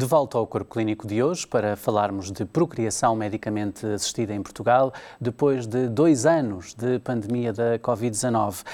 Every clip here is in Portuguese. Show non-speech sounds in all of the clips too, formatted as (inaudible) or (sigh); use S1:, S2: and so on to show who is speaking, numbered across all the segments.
S1: De volta ao Corpo Clínico de hoje para falarmos de procriação medicamente assistida em Portugal depois de dois anos de pandemia da Covid-19. Uh,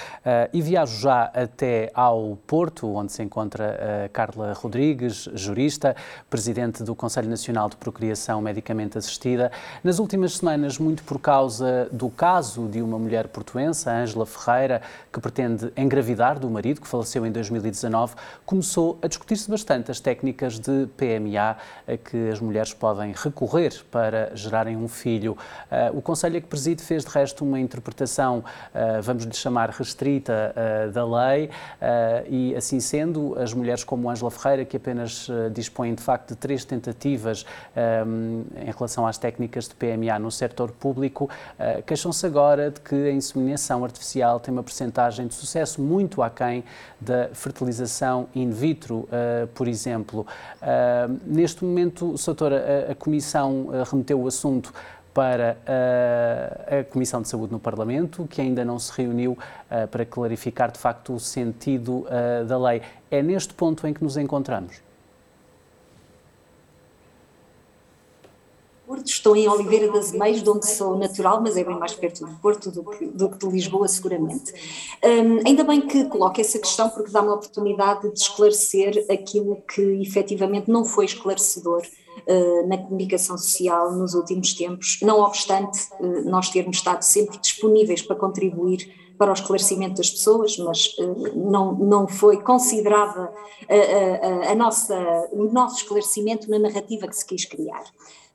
S1: e viajo já até ao Porto, onde se encontra uh, Carla Rodrigues, jurista, presidente do Conselho Nacional de Procriação Medicamente Assistida. Nas últimas semanas, muito por causa do caso de uma mulher portuense, Ângela Ferreira, que pretende engravidar do marido, que faleceu em 2019, começou a discutir-se bastante as técnicas de PMA a que as mulheres podem recorrer para gerarem um filho. Ah, o Conselho é que preside fez, de resto, uma interpretação, ah, vamos lhe chamar restrita, ah, da lei e, assim sendo, as mulheres como Ângela Ferreira, que apenas dispõem, de facto, de três tentativas em relação às técnicas de PMA no setor público, queixam-se agora de que a inseminação artificial tem uma percentagem de sucesso muito aquém da fertilização in vitro, por exemplo. Neste momento, Soutora, a, a Comissão uh, remeteu o assunto para uh, a Comissão de Saúde no Parlamento, que ainda não se reuniu para clarificar de facto o sentido da lei. É neste ponto em que nos encontramos?
S2: Porto, estou em Oliveira das Meias, de onde sou natural, mas é bem mais perto do Porto do que, do que de Lisboa, seguramente. Um, ainda bem que coloque essa questão, porque dá-me a oportunidade de esclarecer aquilo que efetivamente não foi esclarecedor uh, na comunicação social nos últimos tempos, não obstante uh, nós termos estado sempre disponíveis para contribuir para o esclarecimento das pessoas, mas uh, não, não foi considerada a nossa, o nosso esclarecimento na narrativa que se quis criar.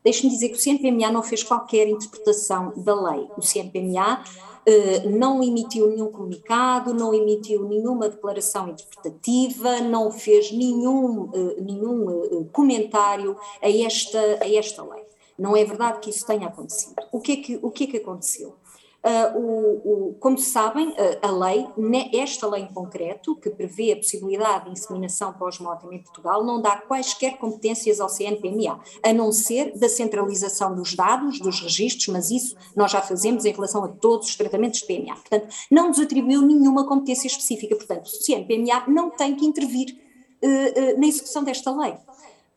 S2: Deixe-me dizer que o CNPMA não fez qualquer interpretação da lei. O CNPMA eh, não emitiu nenhum comunicado, não emitiu nenhuma declaração interpretativa, não fez nenhum, eh, nenhum eh, comentário a esta, a esta lei. Não é verdade que isso tenha acontecido. O que é que, o que, é que aconteceu? Uh, o, o, como sabem, uh, a lei, esta lei em concreto, que prevê a possibilidade de inseminação pós-mortem em Portugal, não dá quaisquer competências ao CNPMA, a não ser da centralização dos dados, dos registros, mas isso nós já fazemos em relação a todos os tratamentos de PMA. Portanto, não nos atribuiu nenhuma competência específica. Portanto, o CNPMA não tem que intervir uh, na execução desta lei.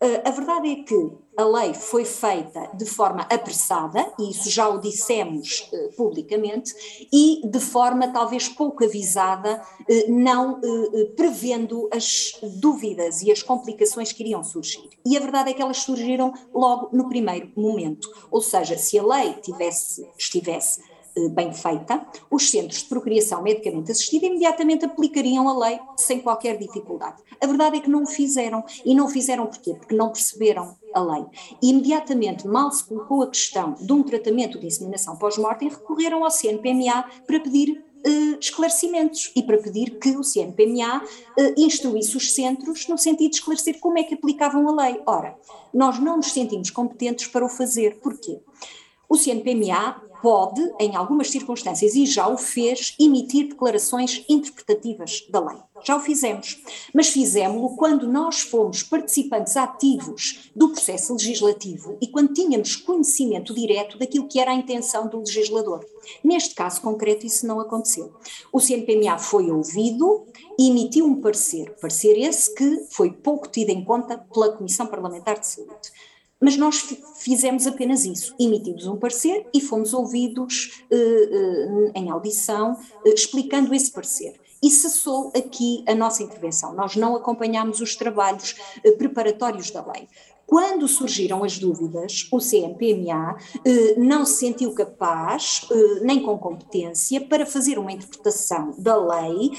S2: Eh, a verdade é que a lei foi feita de forma apressada, e isso já o dissemos uh, publicamente, e de forma talvez pouco avisada, uh, não prevendo as dúvidas e as complicações que iriam surgir. E a verdade é que elas surgiram logo no primeiro momento. Ou seja, se a lei tivesse, estivesse eh, bem feita, os centros de procriação medicamente assistida imediatamente aplicariam a lei sem qualquer dificuldade. A verdade é que não o fizeram. E não o fizeram porquê? Porque não perceberam a lei. E imediatamente, mal se colocou a questão de um tratamento de inseminação pós-mortem, recorreram ao CNPMA para pedir Uh, esclarecimentos e para pedir que o CNPMA uh, instruísse os centros no sentido de esclarecer como é que aplicavam a lei. Ora, nós não nos sentimos competentes para o fazer. Porquê? O CNPMA pode, em algumas circunstâncias, e já o fez, emitir declarações interpretativas da lei. Já o fizemos, mas fizemos-lo quando nós fomos participantes ativos do processo legislativo e quando tínhamos conhecimento direto daquilo que era a intenção do legislador. Neste caso concreto, isso não aconteceu. O CNPMA foi ouvido e emitiu um parecer, parecer esse que foi pouco tido em conta pela Comissão Parlamentar de Saúde. Mas nós fizemos apenas isso, emitimos um parecer e fomos ouvidos uh, uh, em audição uh, explicando esse parecer. E cessou aqui a nossa intervenção. Nós não acompanhámos os trabalhos preparatórios da lei. Quando surgiram as dúvidas, o CNPMA não se sentiu capaz, nem com competência, para fazer uma interpretação da lei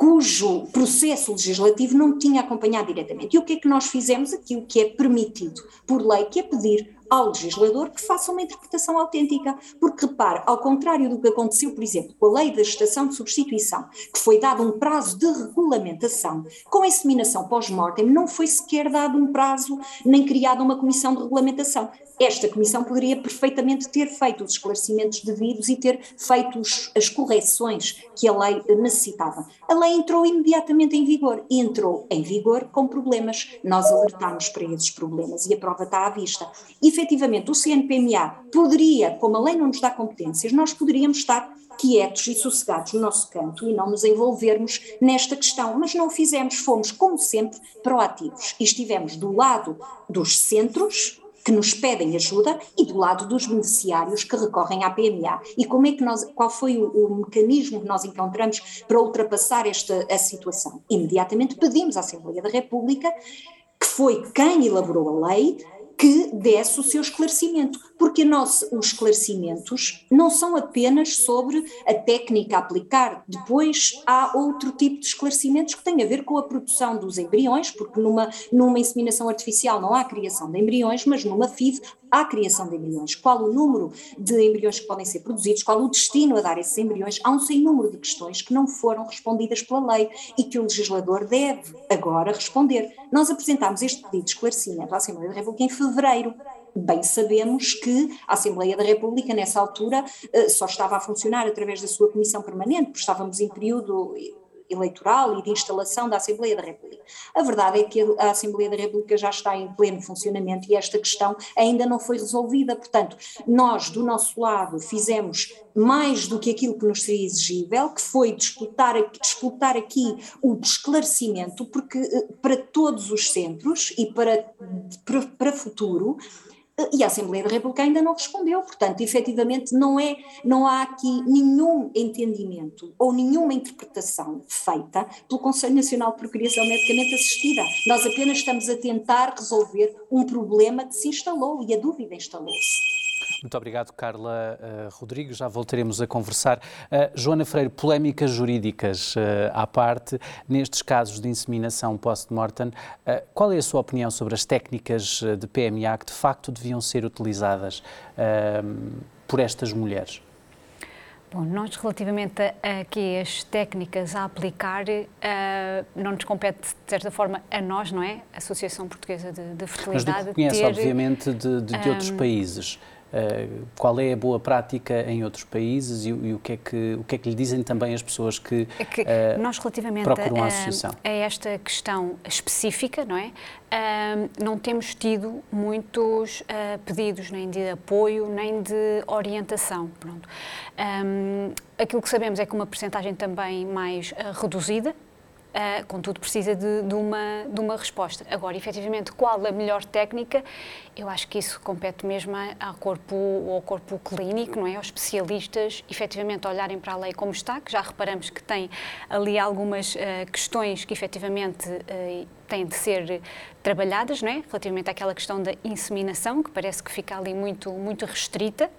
S2: cujo processo legislativo não tinha acompanhado diretamente. E o que é que nós fizemos? Aquilo que é permitido por lei, que é pedir ao legislador que faça uma interpretação autêntica. Porque, repare, ao contrário do que aconteceu, por exemplo, com a lei da gestação de substituição, que foi dado um prazo de regulamentação, com a inseminação pós-mortem não foi sequer dado um prazo nem criada uma comissão de regulamentação. Esta comissão poderia perfeitamente ter feito os esclarecimentos devidos e ter feito as correções que a lei necessitava. A lei entrou imediatamente em vigor e entrou em vigor com problemas. Nós alertámos para esses problemas e a prova está à vista. E, efetivamente, o CNPMA poderia, como a lei não nos dá competências, nós poderíamos estar quietos e sossegados no nosso canto e não nos envolvermos nesta questão. Mas não o fizemos, fomos, como sempre, proativos e estivemos do lado dos centros que nos pedem ajuda e do lado dos beneficiários que recorrem à PMA. E como é que nós, qual foi o, o mecanismo que nós encontramos para ultrapassar esta a situação? Imediatamente pedimos à Assembleia da República, que foi quem elaborou a lei, que desse o seu esclarecimento, porque nós, os esclarecimentos não são apenas sobre a técnica a aplicar, depois há outro tipo de esclarecimentos que têm a ver com a produção dos embriões, porque numa, numa inseminação artificial não há criação de embriões, mas numa FIV há criação de embriões. Qual o número de embriões que podem ser produzidos, qual o destino a dar esses embriões, há um sem número de questões que não foram respondidas pela lei e que o legislador deve agora responder. Nós apresentámos este pedido de esclarecimento à Assembleia da República em fevereiro. Bem sabemos que a Assembleia da República, nessa altura, eh, só estava a funcionar através da sua comissão permanente, porque estávamos em período eleitoral e de instalação da Assembleia da República. A verdade é que a Assembleia da República já está em pleno funcionamento e esta questão ainda não foi resolvida. Portanto, nós, do nosso lado, fizemos mais do que aquilo que nos seria exigível, que foi disputar, disputar aqui o esclarecimento, porque eh, para todos os centros e para, para, para futuro, e a Assembleia da República ainda não respondeu, portanto, efetivamente não é, não há aqui nenhum entendimento ou nenhuma interpretação feita pelo Conselho Nacional de Procriação Medicamente Assistida. Nós apenas estamos a tentar resolver um problema que se instalou e a dúvida instalou-se.
S1: Muito obrigado, Carla uh, Rodrigues. Já voltaremos a conversar. Uh, Joana Freire, polémicas jurídicas uh, à parte, nestes casos de inseminação post-mortem, qual é a sua opinião sobre as técnicas de PMA que de facto deviam ser utilizadas por estas mulheres?
S3: Bom, nós relativamente a, que as técnicas a aplicar, uh, não nos compete de certa forma a nós, não é? A Associação Portuguesa de, de Fertilidade.
S1: Mas do que conhece, ter, obviamente, de, de, de um, outros países. Uh, qual é a boa prática em outros países e, e, o, que é que, o que é que lhe dizem também as pessoas que, é que uh, nós relativamente procuram a, a associação?
S3: A esta questão específica, não é? Uh, não temos tido muitos pedidos nem de apoio nem de orientação. Pronto. Um, aquilo que sabemos é que uma percentagem também mais reduzida, Uh, contudo, precisa de, de, uma, de uma resposta. Agora, efetivamente, qual a melhor técnica? Eu acho que isso compete mesmo ao corpo, ao corpo clínico, não é? Aos especialistas, efetivamente, olharem para a lei como está, que já reparamos que tem ali algumas uh, questões que efetivamente uh, têm de ser trabalhadas, não é? Relativamente àquela questão da inseminação, que parece que fica ali muito, muito restrita.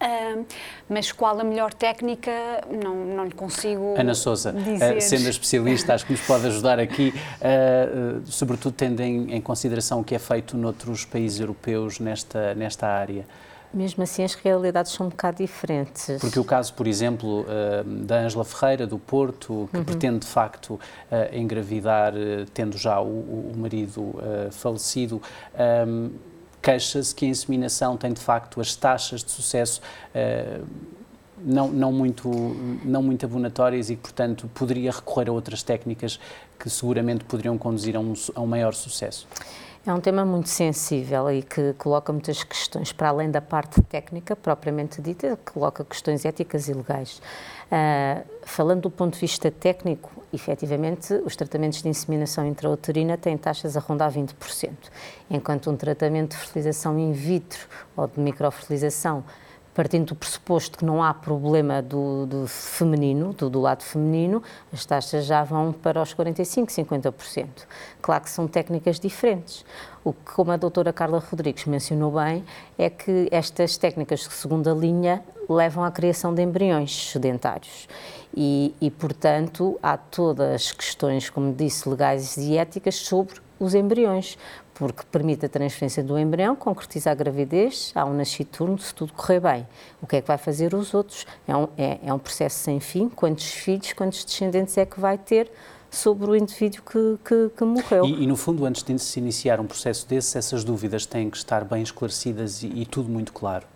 S3: Uh, mas qual a melhor técnica, não, não lhe consigo
S1: Ana Sousa,
S3: dizer.
S1: Uh, sendo a especialista, acho que nos pode ajudar aqui, uh, sobretudo tendo em, em, consideração o que é feito noutros países europeus nesta, nesta área.
S4: Mesmo assim, as realidades são um bocado diferentes.
S1: Porque o caso, por exemplo, da Ângela Ferreira, do Porto, que uhum. pretende de facto engravidar, tendo já o, o marido falecido, queixa-se que a inseminação tem de facto as taxas de sucesso uh, não, não, muito, não muito abonatórias e, portanto, poderia recorrer a outras técnicas que seguramente poderiam conduzir a um, a um maior sucesso.
S4: É um tema muito sensível e que coloca muitas questões, para além da parte técnica propriamente dita, coloca questões éticas e legais. Uh, falando do ponto de vista técnico, efetivamente, os tratamentos de inseminação intrauterina têm taxas a rondar 20%, enquanto um tratamento de fertilização in vitro ou de microfertilização partindo do pressuposto que não há problema do, do feminino, do, do, lado feminino, as taxas já vão para os 45%, 50%. Claro que são técnicas diferentes. O que, como a doutora Carla Rodrigues mencionou bem, é que estas técnicas de segunda linha levam à criação de embriões sedentários. E, e, portanto, há todas as questões, como disse, legais e éticas sobre os embriões, porque permite a transferência do embrião, concretiza a gravidez, há um nasciturno, se tudo correr bem. O que é que vai fazer os outros? É um, é, é um processo sem fim, quantos filhos, quantos descendentes é que vai ter sobre o indivíduo que, que, que morreu.
S1: E, e, no fundo, antes de se iniciar um processo desses, essas dúvidas têm que estar bem esclarecidas e, e tudo muito claro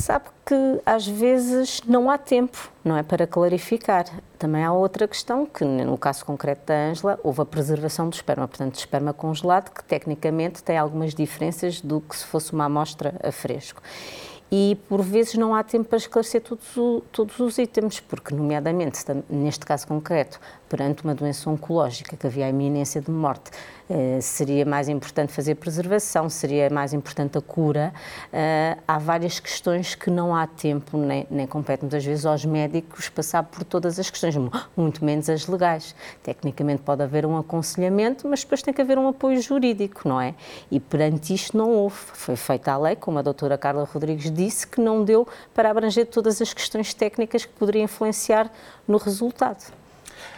S4: sabe que às vezes não há tempo, não é, para clarificar. Também há outra questão, que no caso concreto da Ângela, houve a preservação do esperma, portanto, esperma congelado, que tecnicamente tem algumas diferenças do que se fosse uma amostra a fresco. e por vezes não há tempo para esclarecer todos, todos os itens, porque, nomeadamente, neste caso concreto, perante uma doença oncológica que havia a iminência de morte, eh, seria mais importante fazer preservação, seria mais importante a cura. Eh, há várias questões que não há tempo, nem, nem compete muitas vezes aos médicos passar por todas as questões, muito menos as legais. Tecnicamente pode haver um aconselhamento, mas depois tem que haver um apoio jurídico, não é? E perante isto não houve. Foi feita a lei, como a doutora Carla Rodrigues disse, que não deu para abranger todas as questões técnicas que poderiam influenciar no resultado.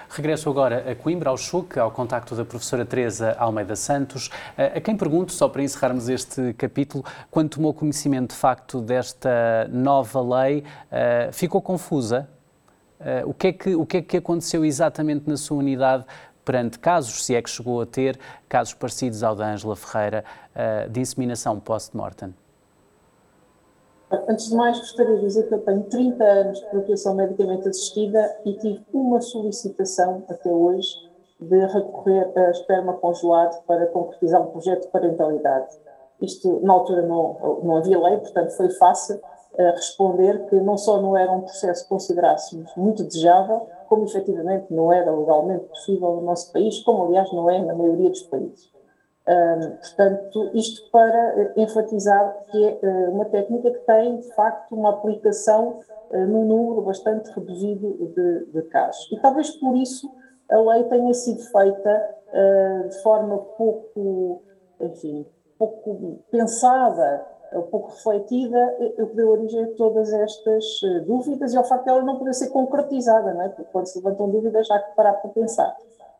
S1: Regresso agora a Coimbra, ao CHUC, ao contacto da professora Teresa Almeida Santos, a quem pergunto, só para encerrarmos este capítulo, quando tomou conhecimento de facto desta nova lei, ficou confusa? O que, é que, o que é que aconteceu exatamente na sua unidade perante casos, se é que chegou a ter, casos parecidos ao da Ângela Ferreira, de inseminação post-mortem?
S5: Antes de mais, gostaria de dizer que eu tenho 30 anos de procriação medicamente assistida e tive uma solicitação até hoje de recorrer a esperma congelado para concretizar um projeto de parentalidade. Isto, na altura, não, não havia lei, portanto, foi fácil uh, responder que não só não era um processo que considerássemos muito desejável, como efetivamente não era legalmente possível no nosso país, como aliás não é na maioria dos países. Um, portanto, isto para eh, enfatizar que é uh, uma técnica que tem, de facto, uma aplicação uh, num número bastante reduzido de, de, casos. E talvez por isso a lei tenha sido feita uh, de forma pouco, enfim, pouco pensada, pouco refletida, o que deu origem a todas estas dúvidas e ao facto de ela não poder ser concretizada, não é? porque quando se levantam dúvidas há que parar para pensar.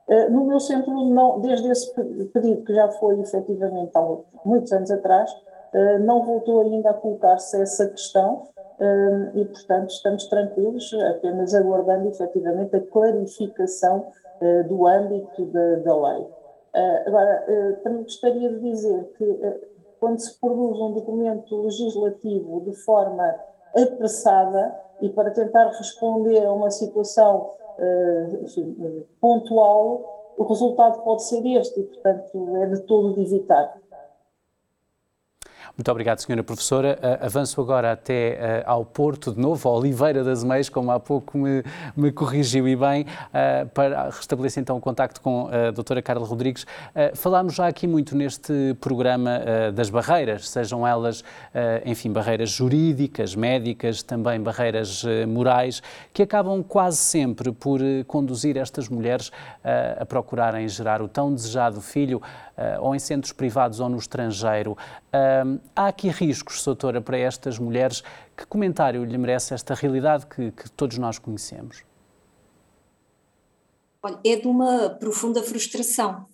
S5: Eh, no meu centro, não, desde esse pedido, que já foi efetivamente há muitos anos atrás, eh, não voltou ainda a colocar-se essa questão eh, e, portanto, estamos tranquilos, apenas aguardando efetivamente a clarificação do âmbito da, da lei. Agora, também gostaria de dizer que quando se produz um documento legislativo de forma apressada e para tentar responder a uma situação pontual, o resultado pode ser este e, portanto, é de todo de evitar.
S1: Muito obrigado, senhora professora. Avanço agora até uh, ao Porto, de novo, a Oliveira das Meias, como há pouco me, me corrigiu e bem, uh, para restabelecer então o contacto com a doutora Carla Rodrigues. falámos já aqui muito neste programa das barreiras, sejam elas, enfim, barreiras jurídicas, médicas, também barreiras morais, que acabam quase sempre por conduzir estas mulheres a procurarem gerar o tão desejado filho, ou em centros privados ou no estrangeiro. Há aqui riscos, doutora, para estas mulheres. Que comentário lhe merece esta realidade que, que todos nós conhecemos?
S2: Olha, é de uma profunda frustração,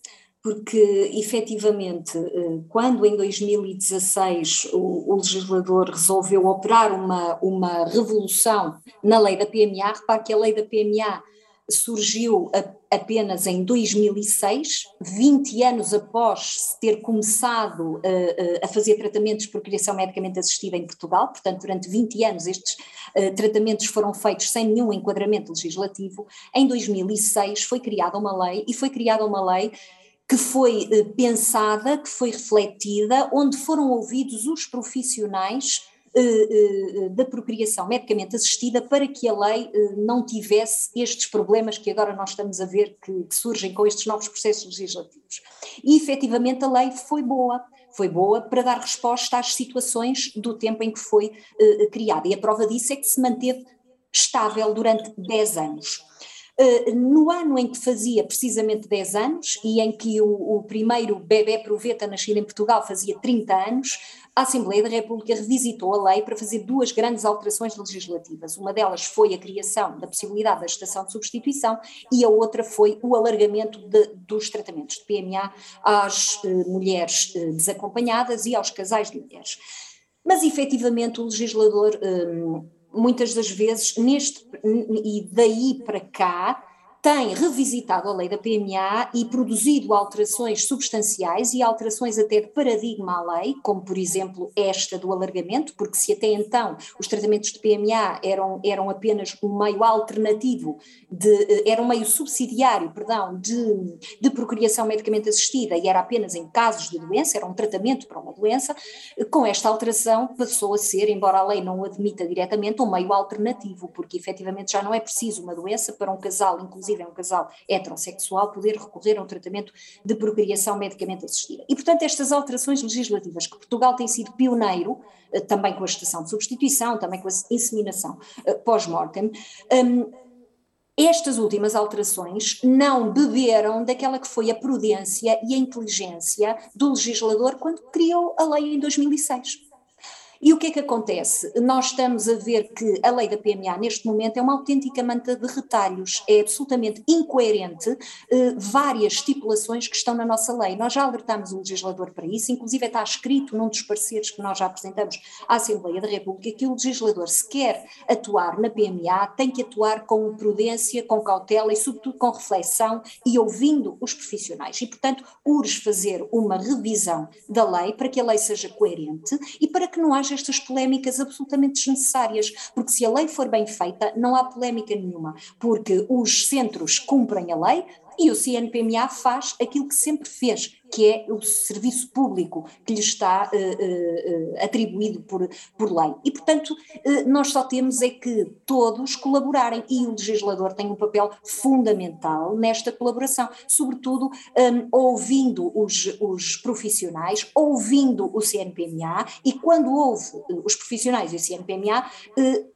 S2: porque efetivamente, eh, quando em 2016 o, o, legislador resolveu operar uma, uma revolução na lei da PMA, repare que a lei da PMA surgiu apenas em 2006, 20 anos após ter começado a, a fazer tratamentos por criação medicamente assistida em Portugal, portanto, durante 20 anos estes uh, tratamentos foram feitos sem nenhum enquadramento legislativo. Em 2006 foi criada uma lei e foi criada uma lei que foi pensada, que foi refletida, onde foram ouvidos os profissionais eh, eh, da procriação medicamente assistida para que a lei eh, não tivesse estes problemas que agora nós estamos a ver que, que surgem com estes novos processos legislativos. E efetivamente a lei foi boa, foi boa para dar resposta às situações do tempo em que foi criada. E a prova disso é que se manteve estável durante 10 anos. No ano em que fazia precisamente 10 anos e em que o, o primeiro bebê proveta nascido em Portugal fazia 30 anos, a Assembleia da República revisitou a lei para fazer duas grandes alterações legislativas. Uma delas foi a criação da possibilidade da gestação de substituição e a outra foi o alargamento de, dos tratamentos de PMA às eh, mulheres eh, desacompanhadas e aos casais de mulheres. Mas efetivamente o legislador, eh, muitas das vezes, neste, e daí para cá, tem revisitado a lei da PMA e produzido alterações substanciais e alterações até de paradigma à lei, como por exemplo esta do alargamento, porque se até então os tratamentos de PMA eram, eram apenas um meio alternativo, de, eh, era um meio subsidiário, perdão, de, de procriação medicamente assistida e era apenas em casos de doença, era um tratamento para uma doença, com esta alteração passou a ser, embora a lei não o admita diretamente, um meio alternativo, porque efetivamente já não é preciso uma doença para um casal, inclusive inclusive é um casal heterossexual, poder recorrer a um tratamento de procriação medicamente assistida. E, portanto, estas alterações legislativas, que Portugal tem sido pioneiro, eh, também com a gestação de substituição, também com a inseminação eh, pós-mortem, um, estas últimas alterações não beberam daquela que foi a prudência e a inteligência do legislador quando criou a lei em 2006. E o que é que acontece? Nós estamos a ver que a lei da PMA neste momento é uma autêntica manta de retalhos, é absolutamente incoerente eh, várias estipulações que estão na nossa lei. Nós já alertamos o legislador para isso, inclusive está escrito num dos pareceres que nós já apresentamos à Assembleia da República que o legislador, se quer atuar na PMA, tem que atuar com prudência, com cautela e, sobretudo, com reflexão e ouvindo os profissionais. E, portanto, urge fazer uma revisão da lei para que a lei seja coerente e para que não haja estas polémicas absolutamente desnecessárias, porque se a lei for bem feita, não há polémica nenhuma, porque os centros cumprem a lei, e o CNPMA faz aquilo que sempre fez, que é o serviço público que lhe está uh, uh, atribuído por, por lei. E, portanto, uh, nós só temos é que todos colaborarem e o legislador tem um papel fundamental nesta colaboração, sobretudo um, ouvindo os, os profissionais, ouvindo o CNPMA e quando ouve os profissionais e o CNPMA,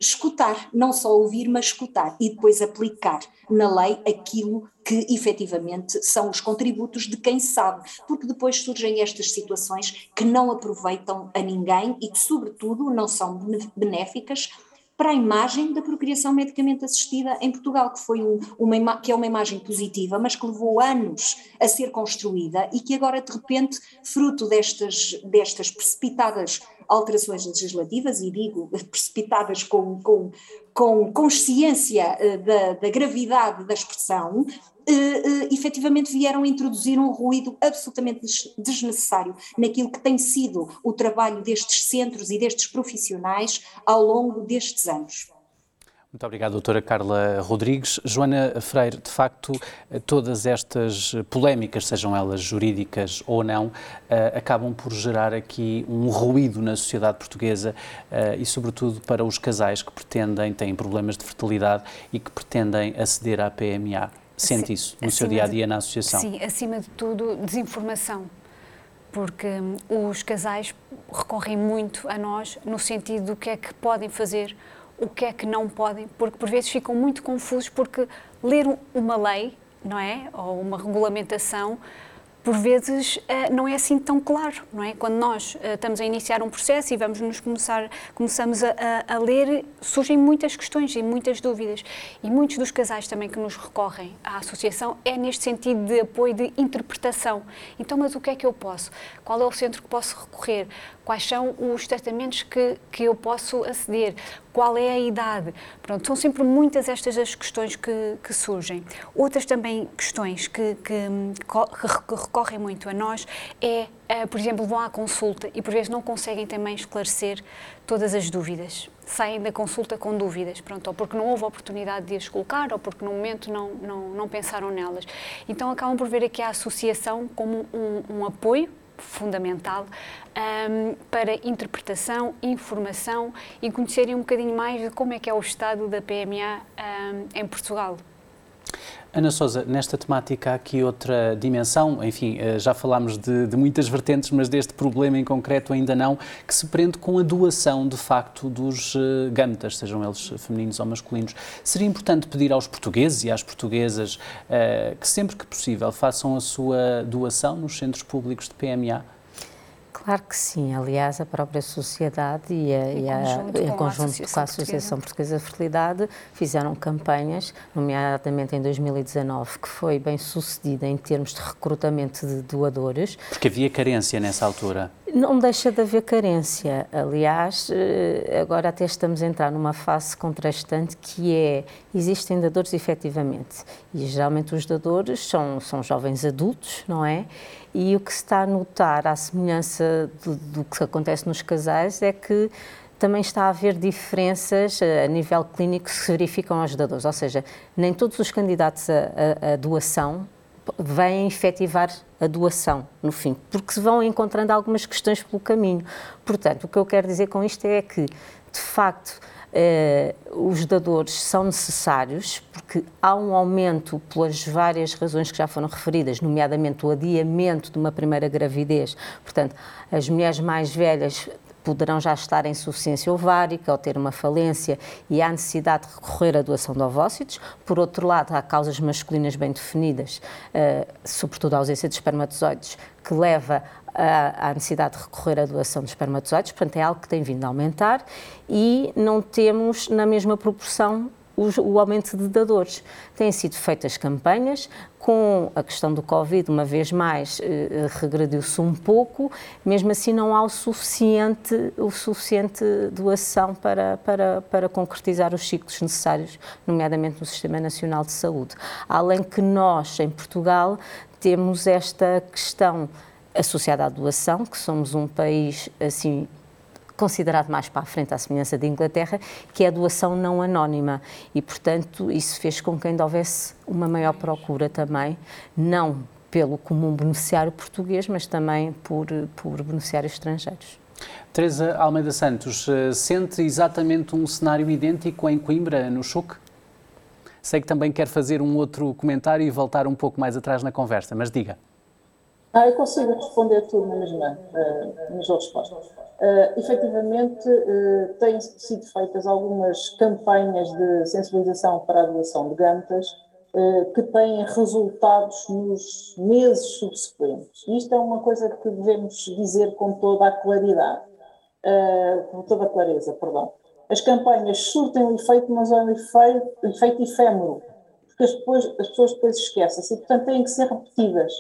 S2: escutar, não só ouvir, mas escutar e depois aplicar na lei aquilo que efetivamente são os contributos de quem sabe, porque depois surgem estas situações que não aproveitam a ninguém e que, sobretudo, não são benéficas para a imagem da procriação medicamente assistida em Portugal, que, foi um, uma, que é uma imagem positiva, mas que levou anos a ser construída e que agora, de repente, fruto destas, destas precipitadas alterações legislativas, e digo (laughs) precipitadas com, com, com consciência uh, da, da gravidade da expressão, uh, efetivamente vieram introduzir um ruído absolutamente desnecessário naquilo que tem sido o trabalho destes centros e destes profissionais ao longo destes anos.
S1: Muito obrigado, doutora Carla Rodrigues. Joana Freire, de facto, todas estas polémicas, sejam elas jurídicas ou não, acabam por gerar aqui um ruído na sociedade portuguesa e, sobretudo, para os casais que pretendem, têm problemas de fertilidade e que pretendem aceder à PMA. Sente isso no seu dia a dia na associação?
S3: Sim, acima de tudo, desinformação. Porque hum, os casais recorrem muito a nós no sentido do que é que podem fazer, o que é que não podem, porque por vezes ficam muito confusos porque ler uma lei, não é? Ou uma regulamentação por vezes eh, não é assim tão claro, não é? Quando nós eh, estamos a iniciar um processo e vamos nos começar, começamos a, a, ler, surgem muitas questões e muitas dúvidas. E muitos dos casais também que nos recorrem à associação é neste sentido de apoio de interpretação. Então, mas o que é que eu posso? Qual é o centro que posso recorrer? Quais são os tratamentos que, que eu posso aceder? Qual é a idade? Pronto, são sempre muitas estas as questões que, que surgem. Outras também questões que, que, que recorrem muito a nós é, uh, por exemplo, vão à consulta e por vezes não conseguem também esclarecer todas as dúvidas. Saem da consulta com dúvidas, pronto, ou porque não houve oportunidade de as colocar, ou porque no momento não, não, não pensaram nelas. Então acabam por ver aqui a associação como um, um apoio fundamental um, para interpretação, informação e conhecerem um bocadinho mais de como é que é o estado da PMA um, em Portugal.
S1: Ana Sousa, nesta temática há aqui outra dimensão, enfim, eh, já falámos de, de, muitas vertentes, mas deste problema em concreto ainda não, que se prende com a doação, de facto, dos uh, gametas, sejam eles femininos ou masculinos. Seria importante pedir aos portugueses e às portuguesas uh, que sempre que possível façam a sua doação nos centros públicos de PMA?
S4: Claro que sim. Aliás, a própria sociedade e, a, em, e a, conjunto, em com, conjunto a com a Associação Portuguesa de Fertilidade fizeram campanhas, nomeadamente em 2019, que foi bem sucedida em termos de recrutamento de doadores.
S1: Porque havia carência nessa altura.
S4: Não deixa de haver carência. Aliás, eh, agora até estamos a entrar numa fase contrastante que é, existem dadores efetivamente. E geralmente os dadores são, são jovens adultos, não é? E o que se está a notar, à semelhança do, do que acontece nos casais, é que também está a haver diferenças eh, a nível clínico que se verificam aos dadores, ou seja, nem todos os candidatos a doação vêm efetivar a doação, no fim, porque se vão encontrando algumas questões pelo caminho. Portanto, o que eu quero dizer com isto é que, de facto, eh, os dadores são necessários, porque há um aumento pelas várias razões que já foram referidas, nomeadamente o adiamento de uma primeira gravidez. Portanto, as mulheres mais velhas poderão já estar em insuficiência ovárica ou ter uma falência e há necessidade de recorrer à doação de ovócitos. Por outro lado, há causas masculinas bem definidas, uh, sobretudo a ausência de espermatozoides, que leva à necessidade de recorrer à doação de espermatozoides, portanto é algo que tem vindo a aumentar e não temos na mesma proporção o aumento de dadores. Têm sido feitas campanhas, com a questão do Covid, uma vez mais, eh, regrediu-se um pouco, mesmo assim não há o suficiente, o suficiente doação para, para, para concretizar os ciclos necessários, nomeadamente no Sistema Nacional de Saúde. Além que nós, em Portugal, temos esta questão associada à doação, que somos um país assim considerado mais para a frente à semelhança da Inglaterra, que é a doação não anónima. E, portanto, isso fez com que ainda houvesse uma maior procura também, não pelo comum beneficiário português, mas também por, por beneficiários estrangeiros.
S1: Teresa Almeida Santos, eh, sente exatamente um cenário idêntico em Coimbra, no Chuc? Sei que também quer fazer um outro comentário e voltar um pouco mais atrás na conversa, mas diga.
S5: Ah, eu consigo responder tudo na mesma, uh, nas respostas. Uh, efetivamente, uh, têm sido feitas algumas campanhas de sensibilização para a doação de gametas uh, que têm resultados nos meses subsequentes. Isto é uma coisa que devemos dizer com toda a claridade, com toda a clareza, perdão. As campanhas surtem o efeito, mas é um efeito, efeito efêmero, porque depois, as pessoas depois esquecem-se e, portanto, têm que ser repetidas,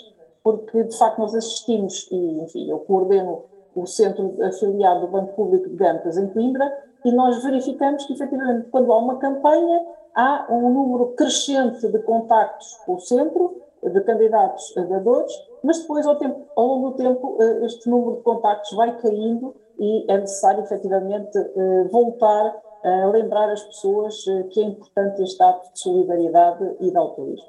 S5: porque de facto nós assistimos, e enfim, eu coordeno o centro afiliado do Banco Público de Gantas, em Coimbra, e nós verificamos que, efetivamente, quando há uma campanha, há um número crescente de contactos com o centro, de candidatos a dadores, mas depois, ao, tempo, ao longo do tempo, eh, este número de contactos vai caindo e é necessário, efetivamente, eh, voltar a lembrar as pessoas eh, que é importante este ato de solidariedade e de altruísmo.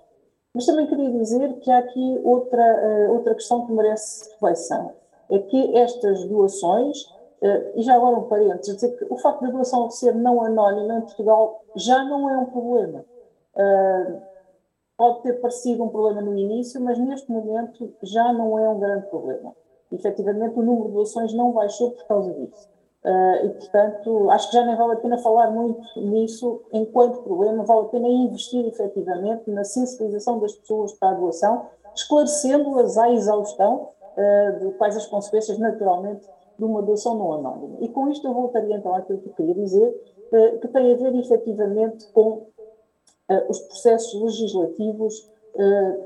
S5: Mas também queria dizer que há aqui outra, outra questão que merece reflexão que estas doações, eh, e já agora um parênteses, dizer que o facto da doação ser não anónima em Portugal já não é um problema. Eh, pode ter parecido um problema no início, mas neste momento já não é um grande problema. Efetivamente, o número de doações não baixou por causa disso. Uh, e, portanto, acho que já nem vale a pena falar muito nisso enquanto problema, vale a pena investir efetivamente na sensibilização das pessoas para a doação, esclarecendo-as à exaustão de quais as consequências, naturalmente, de uma doação não anónima. E com isto eu voltaria então àquilo que eu queria dizer, uh, que tem a ver efetivamente com uh, os processos legislativos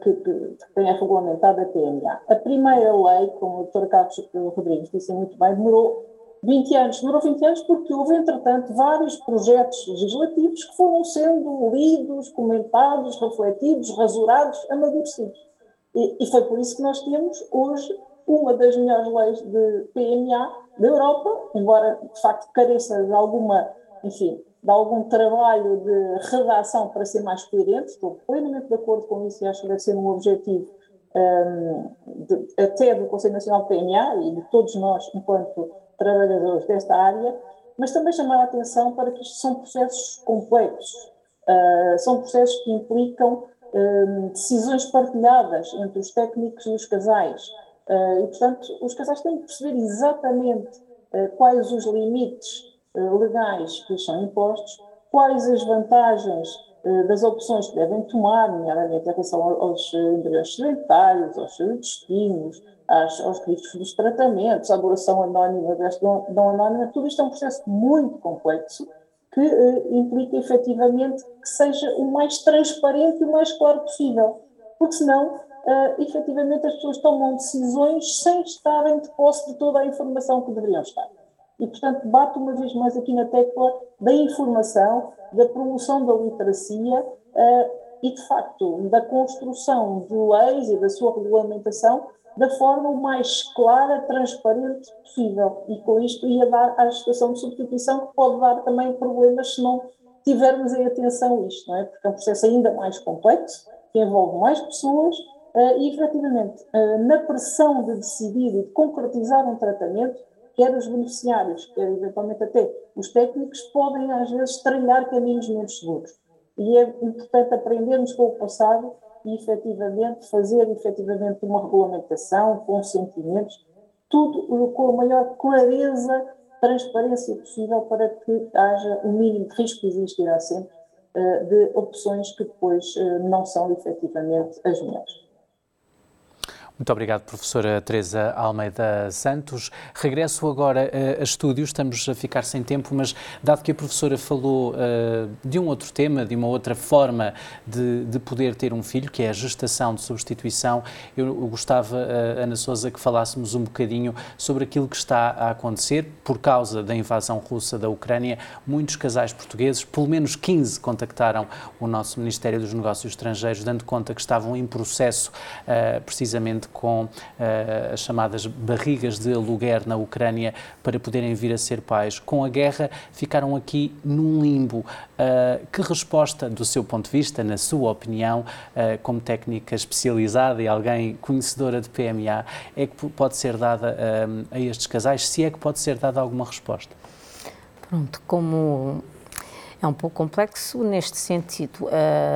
S5: que, que, que têm regulamentado a PMA. A primeira lei, como o Dr. Carlos Rodrigues disse muito bem, demorou 20 anos. Demorou 20 anos porque houve, entretanto, vários projetos legislativos que foram sendo lidos, comentados, refletidos, rasurados, amadurecidos. E, e, foi por isso que nós temos hoje uma das melhores leis de PMA da Europa, embora de facto careça de alguma, enfim, de algum trabalho de redação para ser mais coerente, estou plenamente de acordo com isso e acho que deve ser um objetivo um, de, até do Conselho Nacional de PMA e de todos nós enquanto trabalhadores desta área, mas também chamar a atenção para que isto são processos complexos, uh, são processos que implicam Hum, decisões partilhadas entre os técnicos e os casais. Uh, e, portanto, os casais têm que perceber exatamente uh, quais os limites uh, legais que lhes são impostos, quais as vantagens das opções que devem tomar, nomeadamente em relação aos embriões sedentários, aos seus destinos, aos, aos riscos dos tratamentos, à duração anónima desta não anónima, tudo isto é um processo muito complexo que uh, implica efetivamente que seja o mais transparente e o mais claro possível. Porque senão uh, efetivamente as pessoas tomam decisões sem estarem de posse de toda a informação que deveriam estar. E, portanto, bato uma vez mais aqui na tecla da informação, da promoção da literacia uh, e, de facto, da construção de leis e da sua regulamentação da forma mais clara, transparente possível. E com isto ia dar à situação de substituição, que pode dar também problemas se não tivermos em atenção isto, não é? Porque é um processo ainda mais complexo, que envolve mais pessoas uh, e, efetivamente, uh, na pressão de decidir e de concretizar um tratamento, quer os beneficiários, quer eventualmente até os técnicos, podem às vezes trilhar caminhos menos seguros. E é importante aprendermos com o passado e efetivamente fazer efetivamente uma regulamentação, consentimentos, tudo com a maior clareza, transparência possível para que haja o mínimo de risco que existirá sempre eh, de opções que depois eh, não são efetivamente as melhores.
S1: Muito obrigado, professora Teresa Almeida Santos. Regresso agora uh, a estúdios, estamos a ficar sem tempo, mas dado que a professora falou uh, de um outro tema, de uma outra forma de, de, poder ter um filho, que é a gestação de substituição, eu, gostava, uh, Ana Souza, que falássemos um bocadinho sobre aquilo que está a acontecer por causa da invasão russa da Ucrânia. Muitos casais portugueses, pelo menos 15, contactaram o nosso Ministério dos Negócios Estrangeiros, dando conta que estavam em processo precisamente com uh, as chamadas barrigas de aluguer na Ucrânia para poderem vir a ser pais. Com a guerra, ficaram aqui num limbo. Uh, que resposta, do seu ponto de vista, na sua opinião, uh, como técnica especializada e alguém conhecedora de PMA, é que pode ser dada a estes casais? Se é que pode ser dada alguma resposta?
S4: Pronto, como é um pouco complexo neste sentido.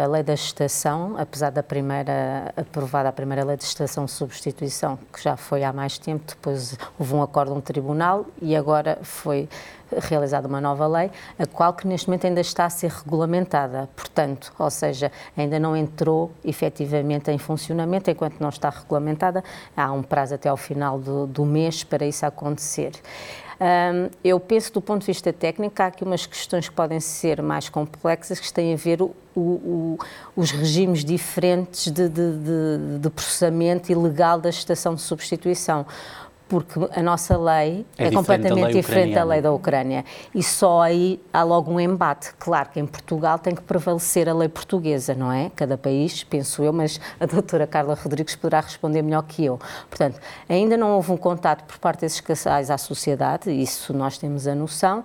S4: A lei da gestação, apesar da primeira aprovada a primeira lei de gestação substituição, que já foi há mais tempo, depois houve um acordo um tribunal e agora foi realizada uma nova lei, a qual que neste momento ainda está a ser regulamentada, portanto, ou seja, ainda não entrou efetivamente em funcionamento, enquanto não está regulamentada, há um prazo até ao final do, do mês para isso acontecer. Um, eu penso, do ponto de vista técnico, há aqui umas questões que podem ser mais complexas, que têm a ver o, o, os regimes diferentes de, de, de, de processamento e legal da estação de substituição porque a nossa lei é, é completamente diferente da lei da Ucrânia e só aí há logo um embate. Claro que em Portugal tem que prevalecer a lei portuguesa, não é? Cada país, penso eu, mas a doutora Carla Rodrigues poderá responder melhor que eu. Portanto, ainda não houve um contato por parte desses casais à sociedade, isso nós temos a noção.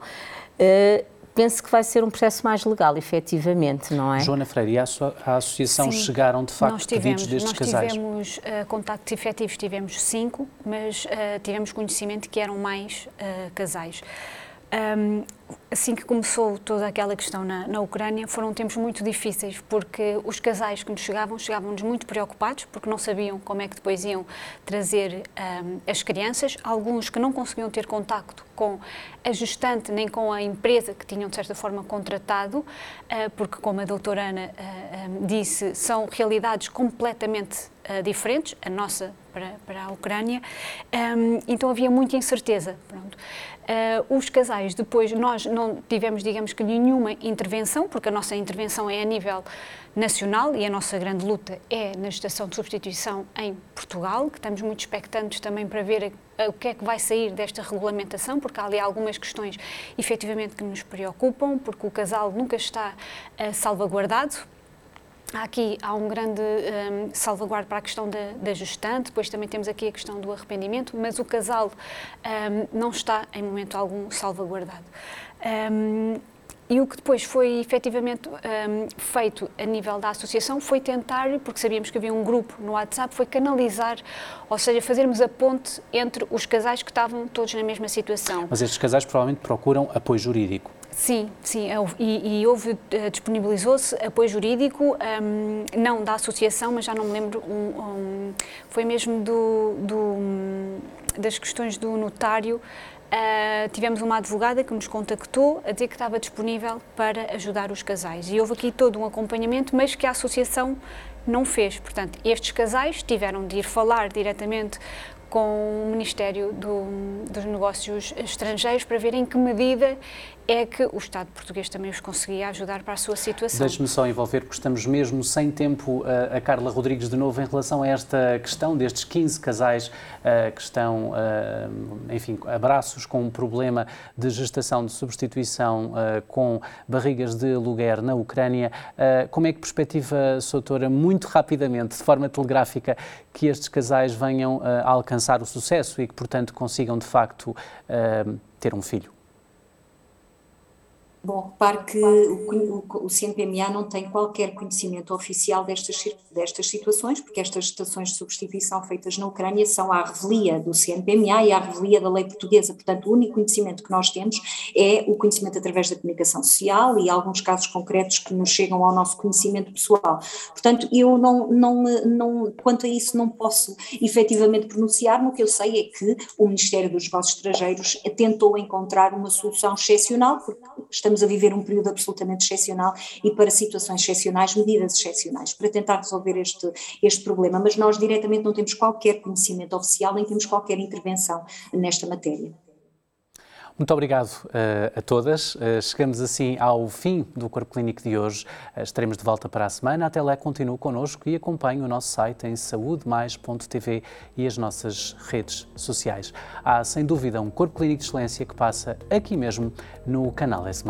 S4: Uh, penso que vai ser um processo mais legal, efetivamente, não é?
S1: Joana Freire, e a, a associação Sim, chegaram de facto tivemos, pedidos destes
S3: nós
S1: casais?
S3: Nós tivemos uh, contactos efetivos, tivemos cinco, mas uh, tivemos conhecimento que eram mais uh, casais. Um, assim que começou toda aquela questão na, na, Ucrânia, foram tempos muito difíceis, porque os casais que nos chegavam, chegavam-nos muito preocupados, porque não sabiam como é que depois iam trazer um, as crianças. Alguns que não conseguiam ter contacto com a gestante nem com a empresa que tinham, de certa forma, contratado, uh, porque, como a doutora Ana uh, um, disse, são realidades completamente uh, diferentes, a nossa para, para a Ucrânia, então havia muita incerteza. Pronto. Os casais, depois, nós não tivemos, digamos que, nenhuma intervenção, porque a nossa intervenção é a nível nacional e a nossa grande luta é na gestação de substituição em Portugal, que estamos muito expectantes também para ver o que é que vai sair desta regulamentação, porque há ali algumas questões efetivamente que nos preocupam, porque o casal nunca está uh, salvaguardado Aqui há um grande um, salvaguardo para a questão da, da, gestante, depois também temos aqui a questão do arrependimento, mas o casal um, não está em momento algum salvaguardado. Um, e o que depois foi efetivamente um, feito a nível da associação foi tentar, porque sabíamos que havia um grupo no WhatsApp, foi canalizar, ou seja, fazermos a ponte entre os casais que estavam todos na mesma situação.
S1: Mas estes casais provavelmente procuram apoio jurídico.
S3: Sim, sim, e, e houve, eh, disponibilizou-se apoio jurídico, um, não da associação, mas já não me lembro, um, um, foi mesmo do, do, das questões do notário, Uh, tivemos uma advogada que nos contactou a dizer que estava disponível para ajudar os casais. E houve aqui todo um acompanhamento, mas que a associação não fez. Portanto, estes casais tiveram de ir falar diretamente com o Ministério do, dos Negócios Estrangeiros para ver em que medida é que o Estado português também os conseguia ajudar para a sua situação.
S1: Deixe-me só envolver, porque estamos mesmo sem tempo, a, a Carla Rodrigues de novo em relação a esta questão destes 15 casais uh, que estão, uh, enfim, abraços com um problema de gestação de substituição com barrigas de aluguer na Ucrânia. como é que perspectiva, Soutora, muito rapidamente, de forma telegráfica, que estes casais venham a alcançar o sucesso e que, portanto, consigam de facto ter um filho?
S2: Bom, repare que o, o, o, CNPMA não tem qualquer conhecimento oficial destas, destas situações, porque estas estações de substituição feitas na Ucrânia são à revelia do CNPMA e à revelia da lei portuguesa. Portanto, o único conhecimento que nós temos é o conhecimento através da comunicação social e alguns casos concretos que nos chegam ao nosso conhecimento pessoal. Portanto, eu não, não, não quanto a isso, não posso efetivamente pronunciar-me. O que eu sei é que o Ministério dos Negócios Estrangeiros tentou encontrar uma solução excepcional, porque estamos a viver um período absolutamente excepcional e para situações excepcionais, medidas excepcionais, para tentar resolver este, este problema, mas nós diretamente não temos qualquer conhecimento oficial, nem temos qualquer intervenção nesta matéria.
S1: Muito obrigado uh, a todas. Uh, chegamos assim ao fim do Corpo Clínico de hoje. Uh, estaremos de volta para a semana. Até lá, continue connosco e acompanhe o nosso site em saudemais.tv e as nossas redes sociais. Há, sem dúvida, um Corpo Clínico de Excelência que passa aqui mesmo no canal S.